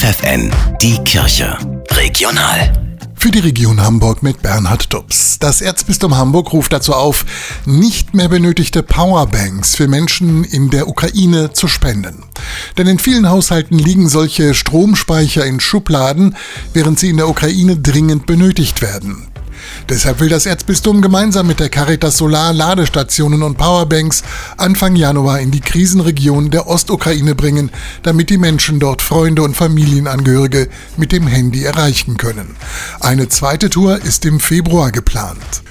FFN, die Kirche. Regional. Für die Region Hamburg mit Bernhard Dubs. Das Erzbistum Hamburg ruft dazu auf, nicht mehr benötigte Powerbanks für Menschen in der Ukraine zu spenden. Denn in vielen Haushalten liegen solche Stromspeicher in Schubladen, während sie in der Ukraine dringend benötigt werden. Deshalb will das Erzbistum gemeinsam mit der Caritas Solar Ladestationen und Powerbanks Anfang Januar in die Krisenregion der Ostukraine bringen, damit die Menschen dort Freunde und Familienangehörige mit dem Handy erreichen können. Eine zweite Tour ist im Februar geplant.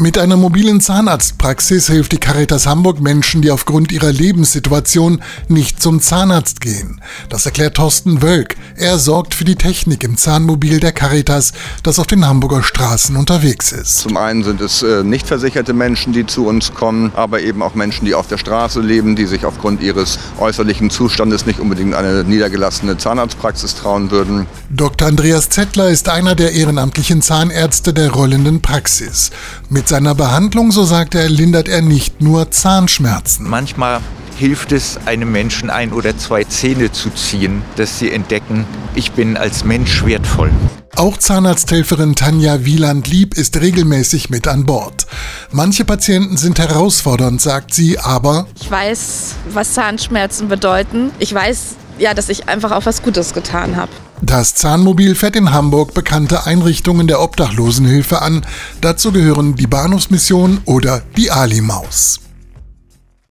Mit einer mobilen Zahnarztpraxis hilft die Caritas Hamburg Menschen, die aufgrund ihrer Lebenssituation nicht zum Zahnarzt gehen. Das erklärt Thorsten Wölk. Er sorgt für die Technik im Zahnmobil der Caritas, das auf den Hamburger Straßen unterwegs ist. Zum einen sind es äh, nicht versicherte Menschen, die zu uns kommen, aber eben auch Menschen, die auf der Straße leben, die sich aufgrund ihres äußerlichen Zustandes nicht unbedingt eine niedergelassene Zahnarztpraxis trauen würden. Dr. Andreas Zettler ist einer der ehrenamtlichen Zahnärzte der rollenden Praxis. Mit seiner Behandlung, so sagt er, lindert er nicht nur Zahnschmerzen. Manchmal hilft es einem Menschen ein oder zwei Zähne zu ziehen, dass sie entdecken, ich bin als Mensch wertvoll. Auch Zahnarzthelferin Tanja Wieland-Lieb ist regelmäßig mit an Bord. Manche Patienten sind herausfordernd, sagt sie, aber ich weiß, was Zahnschmerzen bedeuten. Ich weiß, ja, dass ich einfach auch was Gutes getan habe. Das Zahnmobil fährt in Hamburg bekannte Einrichtungen der Obdachlosenhilfe an. Dazu gehören die Bahnhofsmission oder die Ali-Maus.